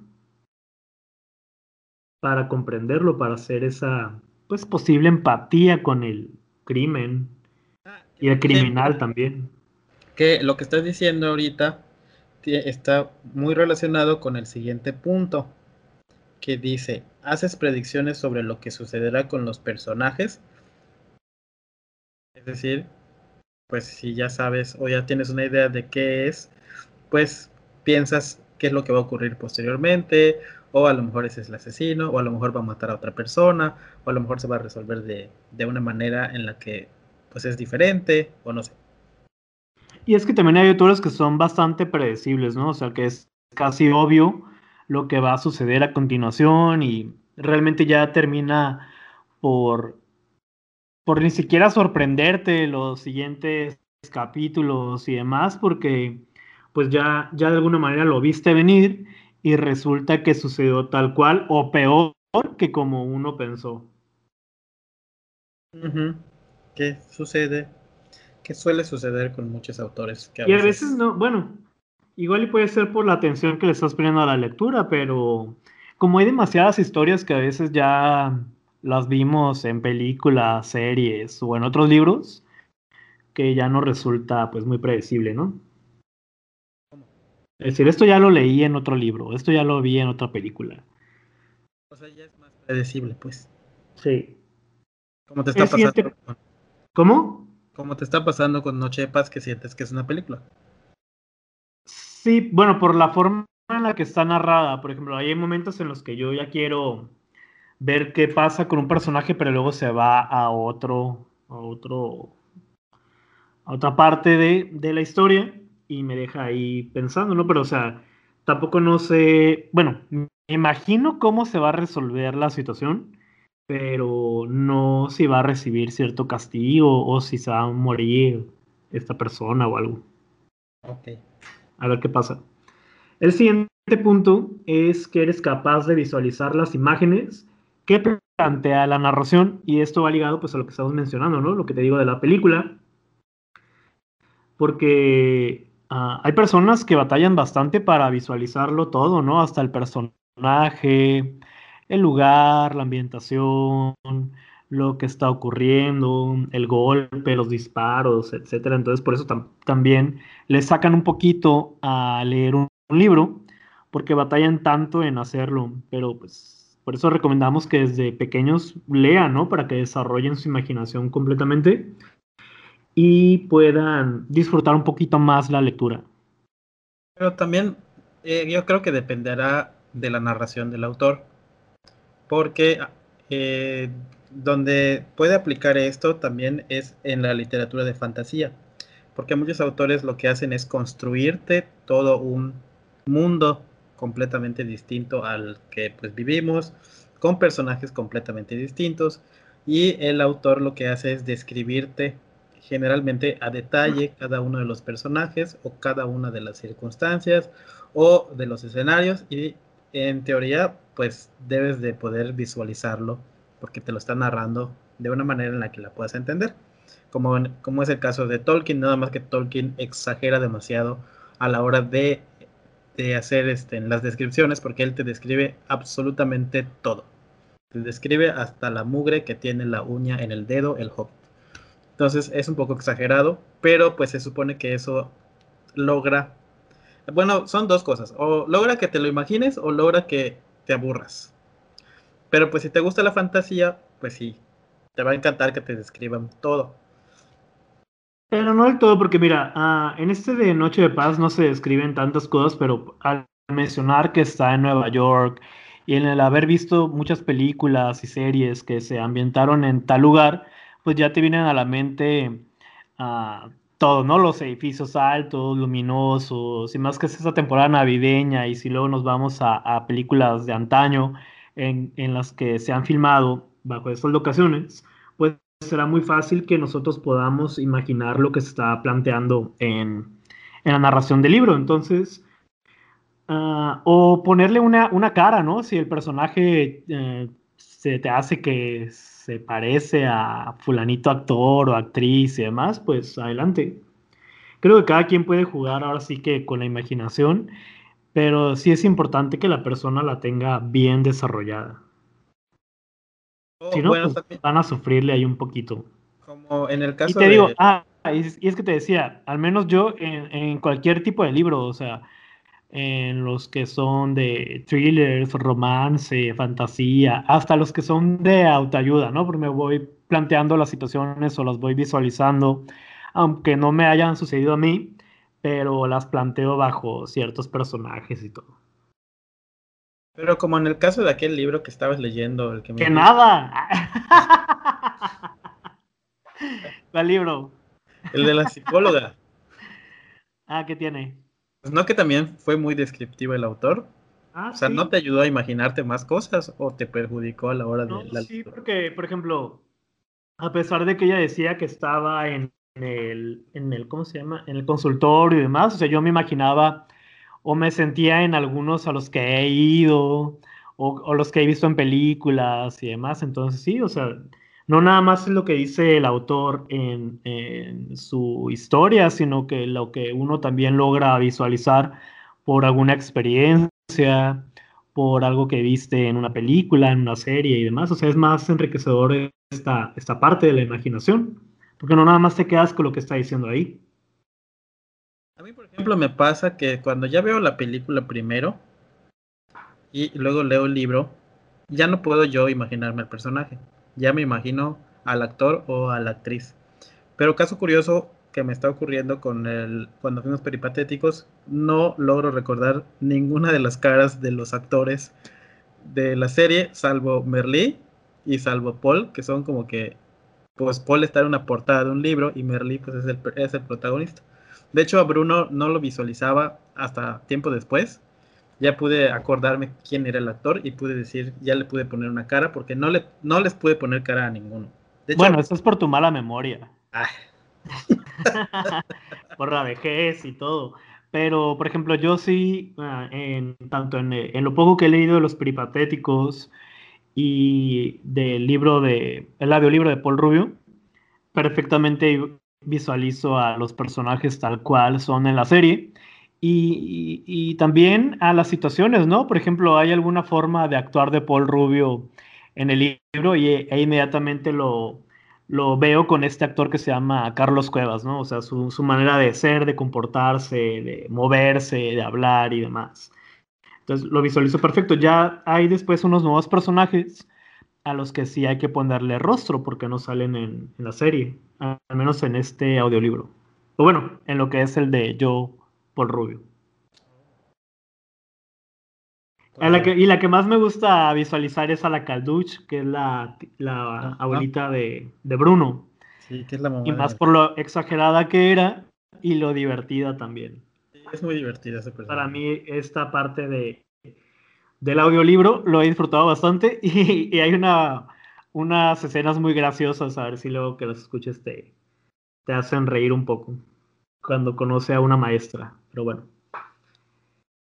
Para comprenderlo, para hacer esa pues posible empatía con el crimen y el criminal también. Que lo que estás diciendo ahorita está muy relacionado con el siguiente punto que dice, ¿haces predicciones sobre lo que sucederá con los personajes? Es decir, pues si ya sabes o ya tienes una idea de qué es, pues piensas qué es lo que va a ocurrir posteriormente, o a lo mejor ese es el asesino, o a lo mejor va a matar a otra persona, o a lo mejor se va a resolver de, de una manera en la que pues es diferente, o no sé. Y es que también hay autores que son bastante predecibles, ¿no? O sea, que es casi obvio lo que va a suceder a continuación y realmente ya termina por, por ni siquiera sorprenderte los siguientes capítulos y demás, porque pues ya, ya de alguna manera lo viste venir y resulta que sucedió tal cual o peor que como uno pensó. ¿Qué sucede? Que suele suceder con muchos autores. Que y a veces no, bueno, igual y puede ser por la atención que le estás poniendo a la lectura, pero como hay demasiadas historias que a veces ya las vimos en películas, series o en otros libros, que ya no resulta pues muy predecible, ¿no? Es decir, esto ya lo leí en otro libro, esto ya lo vi en otra película. O sea, ya es más predecible, pues. Sí. ¿Cómo te está pasando? ¿Cómo? ¿Cómo te está pasando con Noche de Paz que sientes que es una película? Sí, bueno, por la forma en la que está narrada. Por ejemplo, hay momentos en los que yo ya quiero ver qué pasa con un personaje, pero luego se va a otro, a otro, a otra parte de, de la historia y me deja ahí pensando, ¿no? Pero, o sea, tampoco no sé, bueno, me imagino cómo se va a resolver la situación, pero no si va a recibir cierto castigo o si se va a morir esta persona o algo. Ok. A ver qué pasa. El siguiente punto es que eres capaz de visualizar las imágenes que plantea la narración y esto va ligado pues a lo que estamos mencionando, ¿no? Lo que te digo de la película. Porque ah, hay personas que batallan bastante para visualizarlo todo, ¿no? Hasta el personaje, el lugar, la ambientación, lo que está ocurriendo, el golpe, los disparos, etcétera. Entonces, por eso también le sacan un poquito a leer un, libro, porque batallan tanto en hacerlo. Pero, pues, por eso recomendamos que desde pequeños lean, ¿no? Para que desarrollen su imaginación completamente y puedan disfrutar un poquito más la lectura. Pero también eh, yo creo que dependerá de la narración del autor, porque eh, donde puede aplicar esto también es en la literatura de fantasía, porque muchos autores lo que hacen es construirte todo un mundo completamente distinto al que pues vivimos, con personajes completamente distintos, y el autor lo que hace es describirte generalmente a detalle cada uno de los personajes o cada una de las circunstancias o de los escenarios y en teoría pues debes de poder visualizarlo porque te lo está narrando de una manera en la que la puedas entender. Como, como es el caso de Tolkien, nada más que Tolkien exagera demasiado a la hora de, de hacer este, en las descripciones, porque él te describe absolutamente todo. Te describe hasta la mugre que tiene la uña en el dedo, el hobbit. Entonces es un poco exagerado, pero pues se supone que eso logra. Bueno, son dos cosas. O logra que te lo imagines o logra que te aburras. Pero pues si te gusta la fantasía, pues sí, te va a encantar que te describan todo. Pero no del todo, porque mira, ah, en este de Noche de Paz no se describen tantas cosas, pero al mencionar que está en Nueva York y en el haber visto muchas películas y series que se ambientaron en tal lugar, pues ya te vienen a la mente uh, todo, ¿no? Los edificios altos, luminosos, y más que es esa temporada navideña, y si luego nos vamos a, películas de antaño, en, las que se han filmado bajo estas locaciones, pues será muy fácil que nosotros podamos imaginar lo que se está planteando en, la narración del libro. Entonces, ah, o ponerle una, una, cara, ¿no? Si el personaje eh, se te hace que se parece a fulanito actor o actriz y demás, pues adelante. Creo que cada quien puede jugar ahora sí que con la imaginación pero sí es importante que la persona la tenga bien desarrollada. Oh, si no, pues, van a sufrirle ahí un poquito. Como en el caso y te digo, ah, y es, que te decía, al menos yo en, cualquier tipo de libro, o sea, en los que son de thrillers, romance, fantasía, hasta los que son de autoayuda, ¿no? Porque me voy planteando las situaciones o las voy visualizando, aunque no me hayan sucedido a mí, pero las planteo bajo ciertos personajes y todo. Pero como en el caso de aquel libro que estabas leyendo, el que me... ¡Que nada! ¿Cuál libro? El de la psicóloga. ah, ¿qué tiene? Pues no que también fue muy descriptivo el autor. Ah, o sea, ¿no te ayudó a imaginarte más cosas o te perjudicó a la hora de la Sí, porque, por ejemplo, a pesar de que ella decía que estaba en en el, en el, ¿cómo se llama? En el consultorio y demás. O sea, yo me imaginaba o me sentía en algunos a los que he ido o, los que he visto en películas y demás. Entonces, sí, o sea, no nada más es lo que dice el autor en, su historia, sino que lo que uno también logra visualizar por alguna experiencia, por algo que viste en una película, en una serie y demás. O sea, es más enriquecedor esta, esta parte de la imaginación, porque no nada más te quedas con lo que está diciendo ahí. A mí, por ejemplo, me pasa que cuando ya veo la película primero y luego leo el libro, ya no puedo yo imaginarme al personaje. Ya me imagino al actor o a la actriz. Pero caso curioso que me está ocurriendo con el cuando fuimos peripatéticos, no logro recordar ninguna de las caras de los actores de la serie, salvo Merlí y salvo Paul, que son como que pues Paul está en una portada de un libro y Merlí pues es el, es el protagonista. De hecho, a Bruno no lo visualizaba hasta tiempo después. Ya pude acordarme quién era el actor y pude decir, ya le pude poner una cara porque no, le, no les pude poner cara a ninguno. bueno, eso es por tu mala memoria. por la vejez y todo. Pero, por ejemplo, yo sí, ah, en, tanto en, en, lo poco que he leído de los peripatéticos y del libro de, el audiolibro de Paul Rubio, perfectamente visualizo a los personajes tal cual son en la serie y, también a las situaciones, ¿no? Por ejemplo, hay alguna forma de actuar de Paul Rubio en el libro y e inmediatamente lo, lo veo con este actor que se llama Carlos Cuevas, ¿no? O sea, su, su, manera de ser, de comportarse, de moverse, de hablar y demás. Entonces lo visualizo perfecto. Ya hay después unos nuevos personajes a los que sí hay que ponerle rostro porque no salen en, la serie, al menos en este audiolibro. O bueno, en lo que es el de Yo por Rubio. y la que más me gusta visualizar es a la Calduch, que es la, la abuelita de, de, Bruno. Sí, que es la mamá. Y más por lo exagerada que era y lo divertida también. Es muy divertida ese personaje. Para mí, esta parte de, del audiolibro lo he disfrutado bastante y, hay una, unas escenas muy graciosas, a ver si luego que las escuches te, te hacen reír un poco cuando conoce a una maestra. Pero bueno.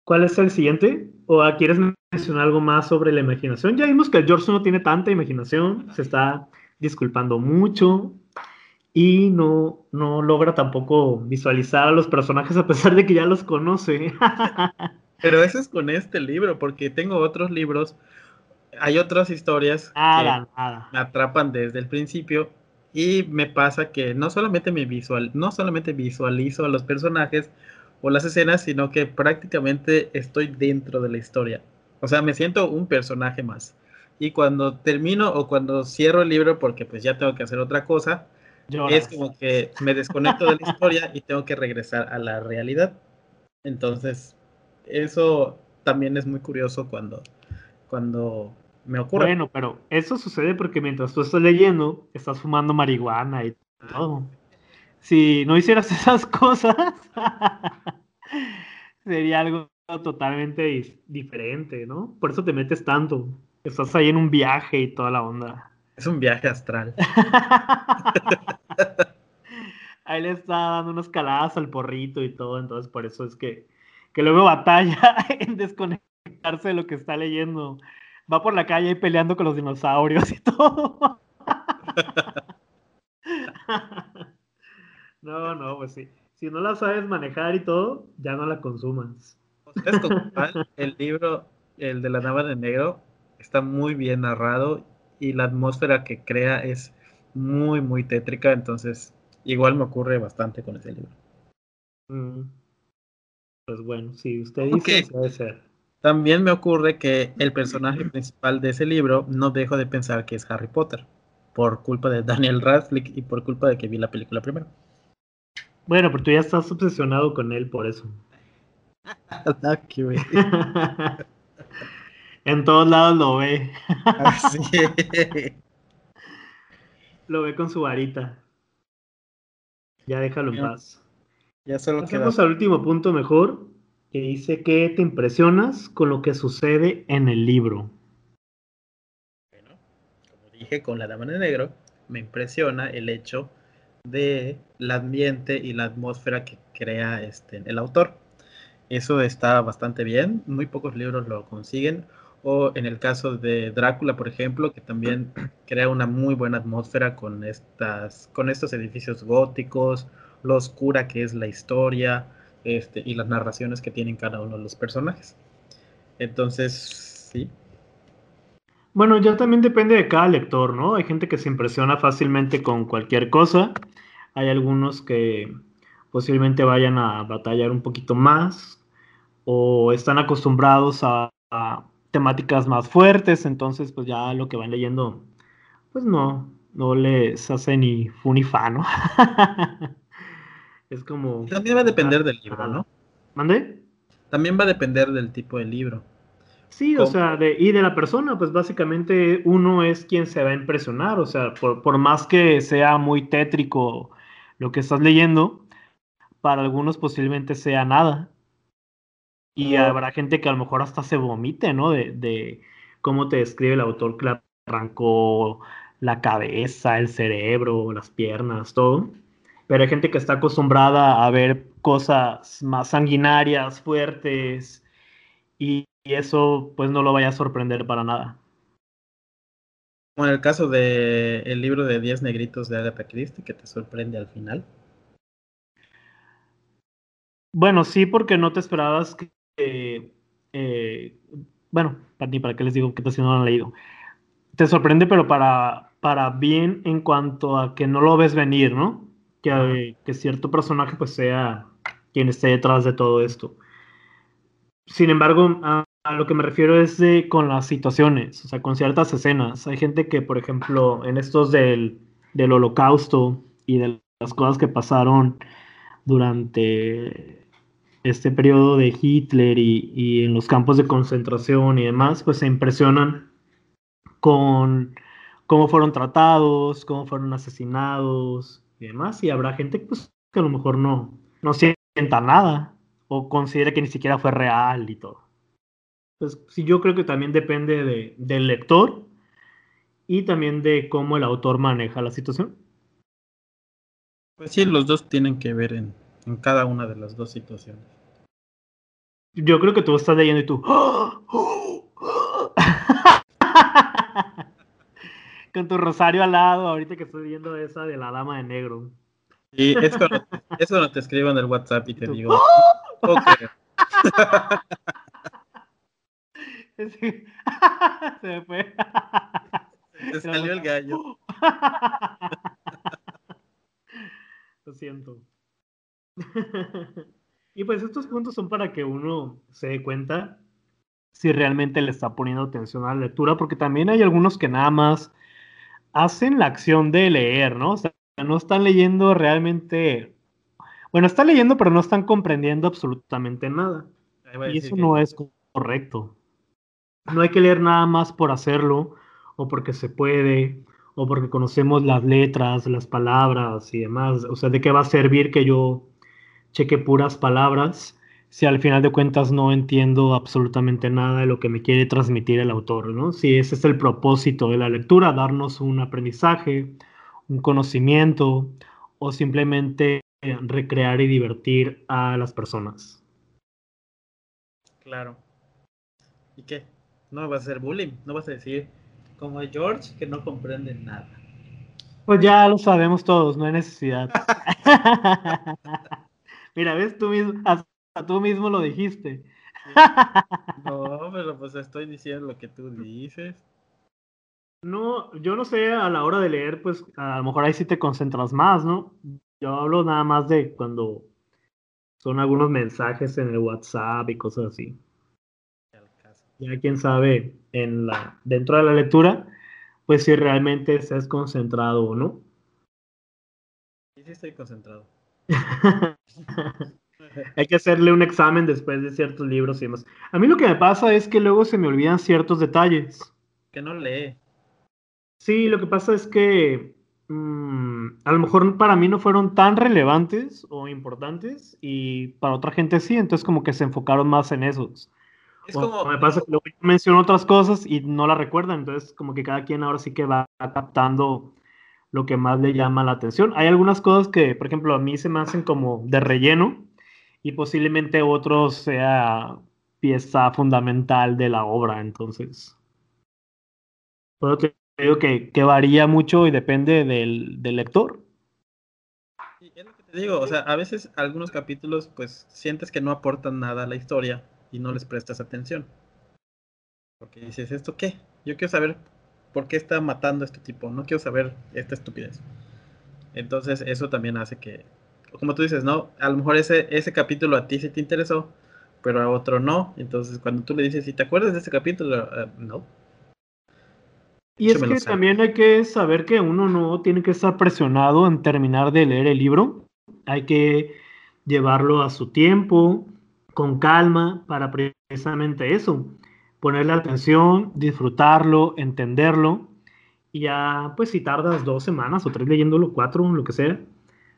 ¿Cuál es el siguiente? ¿O quieres mencionar algo más sobre la imaginación? Ya vimos que el George no tiene tanta imaginación, se está disculpando mucho y no, no logra tampoco visualizar a los personajes a pesar de que ya los conoce. Pero eso es con este libro, porque tengo otros libros, hay otras historias que me atrapan desde el principio y me pasa que no solamente me visual, no solamente visualizo a los personajes o las escenas, sino que prácticamente estoy dentro de la historia. O sea, me siento un personaje más. Y cuando termino o cuando cierro el libro, porque pues ya tengo que hacer otra cosa, es como que me desconecto de la historia y tengo que regresar a la realidad. Entonces, eso también es muy curioso cuando, cuando me ocurre. Bueno, pero eso sucede porque mientras tú estás leyendo, estás fumando marihuana y todo. Si no hicieras esas cosas, sería algo totalmente diferente, ¿no? Por eso te metes tanto. Estás ahí en un viaje y toda la onda. Es un viaje astral. ahí le está dando unas caladas al porrito y todo, entonces por eso es que que luego batalla en desconectarse de lo que está leyendo. Va por la calle peleando con los dinosaurios y todo. no, no, pues sí. Si no la sabes manejar y todo, ya no la consumas. el libro, el de la nava de negro, está muy bien narrado y la atmósfera que crea es muy, muy tétrica, entonces igual me ocurre bastante con ese libro. Mm. Pues bueno, si usted dice, puede ser. También me ocurre que el personaje principal de ese libro no dejo de pensar que es Harry Potter, por culpa de Daniel Radcliffe y por culpa de que vi la película primero. Bueno, pero tú ya estás obsesionado con él por eso. en todos lados lo ve. lo ve con su varita. Ya déjalo en paz. Ya solo Pasemos al último punto mejor, que dice que te impresionas con lo que sucede en el libro. Bueno, como dije con la Dama de Negro, me impresiona el hecho de el ambiente y la atmósfera que crea este, el autor. Eso está bastante bien, muy pocos libros lo consiguen, o en el caso de Drácula, por ejemplo, que también crea una muy buena atmósfera con, estas, con estos edificios góticos, lo oscura que es la historia este, y las narraciones que tienen cada uno de los personajes. Entonces, sí. Bueno, ya también depende de cada lector, ¿no? Hay gente que se impresiona fácilmente con cualquier cosa. Hay algunos que posiblemente vayan a batallar un poquito más o están acostumbrados a temáticas más fuertes, entonces pues ya lo que van leyendo, pues no, no les hace ni fu ni fa, ¿no? es como... También va a depender del libro, ¿no? ¿Mande? También va a depender del tipo de libro. Sí, o sea, de, y de la persona, pues básicamente uno es quien se va a impresionar, o sea, por, por más que sea muy tétrico lo que estás leyendo, para algunos posiblemente sea nada. Y habrá gente que a lo mejor hasta se vomite, ¿no? De, cómo te describe el autor que le arrancó la cabeza, el cerebro, las piernas, todo. Pero hay gente que está acostumbrada a ver cosas más sanguinarias, fuertes, y, eso pues no lo vaya a sorprender para nada. Como en el caso del el libro de 10 negritos de Agatha Christie, que te sorprende al final. Bueno, sí, porque no te esperabas que eh, bueno, ni para qué les digo que si no lo han leído. Te sorprende, pero para, para bien en cuanto a que no lo ves venir, ¿no? Que, que cierto personaje pues sea quien esté detrás de todo esto. Sin embargo, a, lo que me refiero es de con las situaciones, o sea, con ciertas escenas. Hay gente que, por ejemplo, en estos del, del holocausto y de las cosas que pasaron durante este periodo de Hitler y, en los campos de concentración y demás, pues se impresionan con cómo fueron tratados, cómo fueron asesinados y demás, y habrá gente pues, que a lo mejor no, no sienta nada o considera que ni siquiera fue real y todo. Pues sí, yo creo que también depende de, del lector y también de cómo el autor maneja la situación. Pues sí, los dos tienen que ver en, en cada una de las dos situaciones. Yo creo que tú estás leyendo y tú. Con tu rosario al lado, ahorita que estoy viendo esa de la dama de negro. Y es cuando, eso te escribo en el WhatsApp y te digo. Se me fue. Se salió el gallo. Lo siento. Y pues estos puntos son para que uno se dé cuenta si realmente le está poniendo atención a la lectura, porque también hay algunos que nada más hacen la acción de leer, ¿no? O sea, no están leyendo realmente, bueno, están leyendo, pero no están comprendiendo absolutamente nada. Y eso no es correcto. No hay que leer nada más por hacerlo, o porque se puede, o porque conocemos las letras, las palabras y demás. O sea, ¿de qué va a servir que yo cheque puras palabras si al final de cuentas no entiendo absolutamente nada de lo que me quiere transmitir el autor, ¿no? Si ese es el propósito de la lectura, darnos un aprendizaje, un conocimiento o simplemente recrear y divertir a las personas. Claro. ¿Y qué? No vas a hacer bullying, no vas a decir como George que no comprende nada. Pues ya lo sabemos todos, no hay necesidad. Mira, ves, tú mismo, hasta tú mismo lo dijiste. No, pero pues estoy diciendo lo que tú dices. No, yo no sé, a la hora de leer, pues a lo mejor ahí sí te concentras más, ¿no? Yo hablo nada más de cuando son algunos mensajes en el WhatsApp y cosas así. Ya quién sabe, en la, dentro de la lectura, pues si realmente estás concentrado o no. Sí, sí estoy concentrado. Hay que hacerle un examen después de ciertos libros y demás. A mí lo que me pasa es que luego se me olvidan ciertos detalles. Que no lee. Sí, lo que pasa es que mm, a lo mejor para mí no fueron tan relevantes o importantes y para otra gente sí, entonces como que se enfocaron más en esos. Es como... Me pasa que luego menciono otras cosas y no la recuerdan, entonces como que cada quien ahora sí que va captando lo que más le llama la atención. Hay algunas cosas que, por ejemplo, a mí se me hacen como de relleno y posiblemente otros sea pieza fundamental de la obra, entonces. Pero te digo que, que varía mucho y depende del, del lector. Sí, es lo que te digo, o sea, a veces algunos capítulos pues sientes que no aportan nada a la historia y no les prestas atención. Porque dices, ¿esto qué? Yo quiero saber por qué está matando a este tipo, no quiero saber esta estupidez. Entonces eso también hace que, como tú dices, ¿no? A lo mejor ese, ese capítulo a ti sí te interesó, pero a otro no. Entonces cuando tú le dices, si te acuerdas de ese capítulo, uh, no. Y es que también hay que saber que uno no tiene que estar presionado en terminar de leer el libro. Hay que llevarlo a su tiempo, con calma, para precisamente eso. Ponerle atención, disfrutarlo, entenderlo. Y ya, pues si tardas dos semanas o tres leyéndolo, cuatro, lo que sea.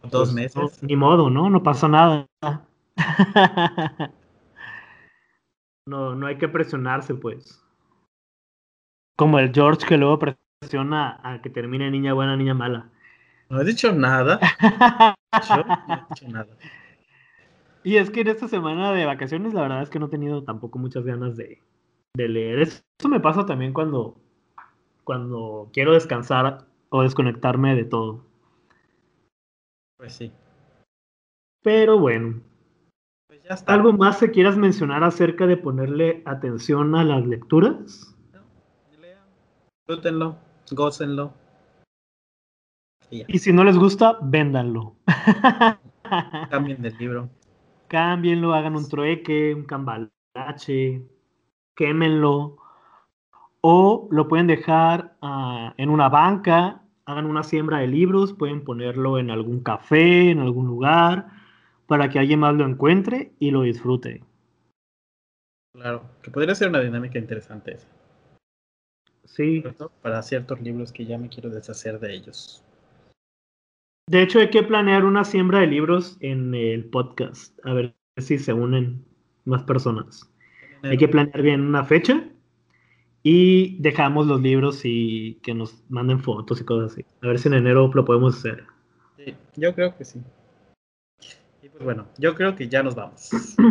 Dos pues, meses. ni modo, ¿no? No pasa nada. no, no hay que presionarse, pues. Como el George que luego presiona a que termine niña buena, niña mala. No he dicho nada. Yo no he dicho nada. Y es que en esta semana de vacaciones la verdad es que no he tenido tampoco muchas ganas de, de leer. Eso me pasa también cuando, cuando quiero descansar o desconectarme de todo. Pues sí. Pero bueno. Pues ya está. ¿Algo más que quieras mencionar acerca de ponerle atención a las lecturas? disfrútenlo, gócenlo. Y, si no les gusta, véndanlo. Cambien del libro. Cámbienlo, hagan un trueque, un cambalache, quémenlo. O lo pueden dejar uh, en una banca, hagan una siembra de libros, pueden ponerlo en algún café, en algún lugar, para que alguien más lo encuentre y lo disfrute. Claro, que podría ser una dinámica interesante esa. Sí. Para ciertos libros que ya me quiero deshacer de ellos. De hecho, hay que planear una siembra de libros en el podcast. A ver si se unen más personas. Hay que planear bien una fecha y dejamos los libros y que nos manden fotos y cosas así. A ver si en enero lo podemos hacer. Sí, yo creo que sí. Y pues bueno, yo creo que ya nos vamos.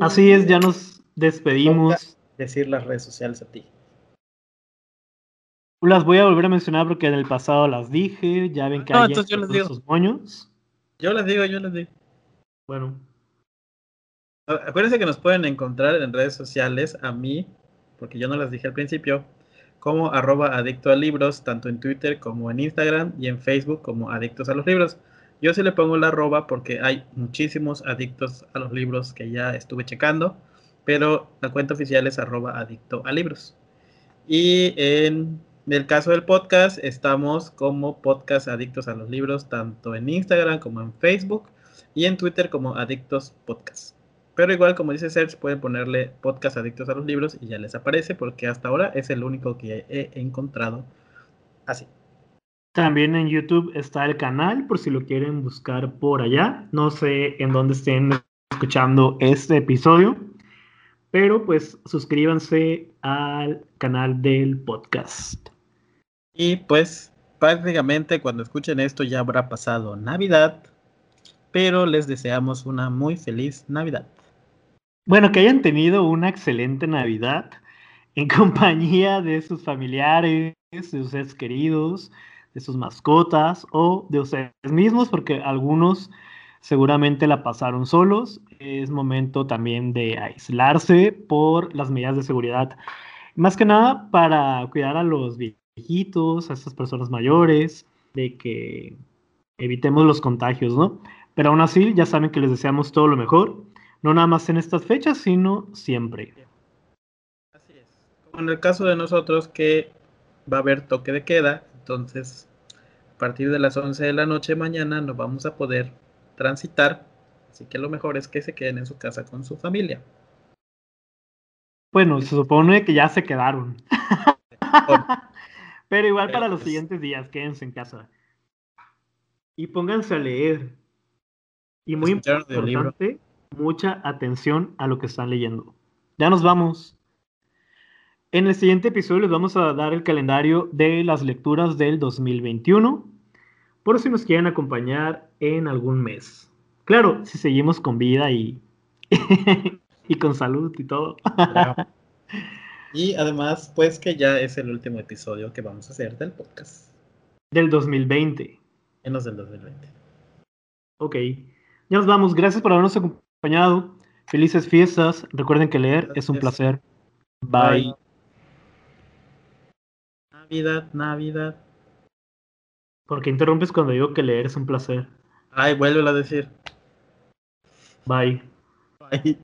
Así es, ya nos despedimos. Decir las redes sociales a ti. Las voy a volver a mencionar porque en el pasado las dije. Ya ven que hay esos moños. Yo les digo, yo les digo. Bueno. Acuérdense que nos pueden encontrar en redes sociales a mí, porque yo no las dije al principio, como arroba adicto a libros, tanto en Twitter como en Instagram y en Facebook como adictos a los libros. Yo sí le pongo la arroba porque hay muchísimos adictos a los libros que ya estuve checando, pero la cuenta oficial es arroba adicto a libros. Y en el caso del podcast, estamos como podcast adictos a los libros, tanto en Instagram como en Facebook y en Twitter como adictos podcast. Pero igual, como dice Serge, pueden ponerle podcast adictos a los libros y ya les aparece porque hasta ahora es el único que he encontrado así. También en YouTube está el canal por si lo quieren buscar por allá. No sé en dónde estén escuchando este episodio, pero pues suscríbanse al canal del podcast. Y pues prácticamente cuando escuchen esto ya habrá pasado Navidad, pero les deseamos una muy feliz Navidad. Bueno, que hayan tenido una excelente Navidad en compañía de sus familiares, de sus seres queridos, de sus mascotas o de ustedes mismos, porque algunos seguramente la pasaron solos. Es momento también de aislarse por las medidas de seguridad. Más que nada para cuidar a los viejitos, a estas personas mayores, de que evitemos los contagios, ¿no? Pero aún así, ya saben que les deseamos todo lo mejor, no nada más en estas fechas, sino siempre. Así es. Como en el caso de nosotros que va a haber toque de queda, entonces, a partir de las 11 de la noche mañana no vamos a poder transitar. Así que lo mejor es que se queden en su casa con su familia. Bueno, se supone que ya se quedaron. Pero igual para los pues siguientes días, quédense en casa. Y pónganse a leer. Y muy importante, mucha atención a lo que están leyendo. Ya nos vamos. En el siguiente episodio les vamos a dar el calendario de las lecturas del 2021, por si nos quieren acompañar en algún mes. Claro, si seguimos con vida y, y con salud y todo. Y además, pues que ya es el último episodio que vamos a hacer del podcast. Del 2020. Menos del 2020. Ok. Ya nos vamos. Gracias por habernos acompañado. Felices fiestas. Recuerden que leer es un placer. Bye. Navidad, Navidad. ¿Por qué interrumpes cuando digo que leer es un placer? Ay, vuélvelo a decir. Bye. Bye.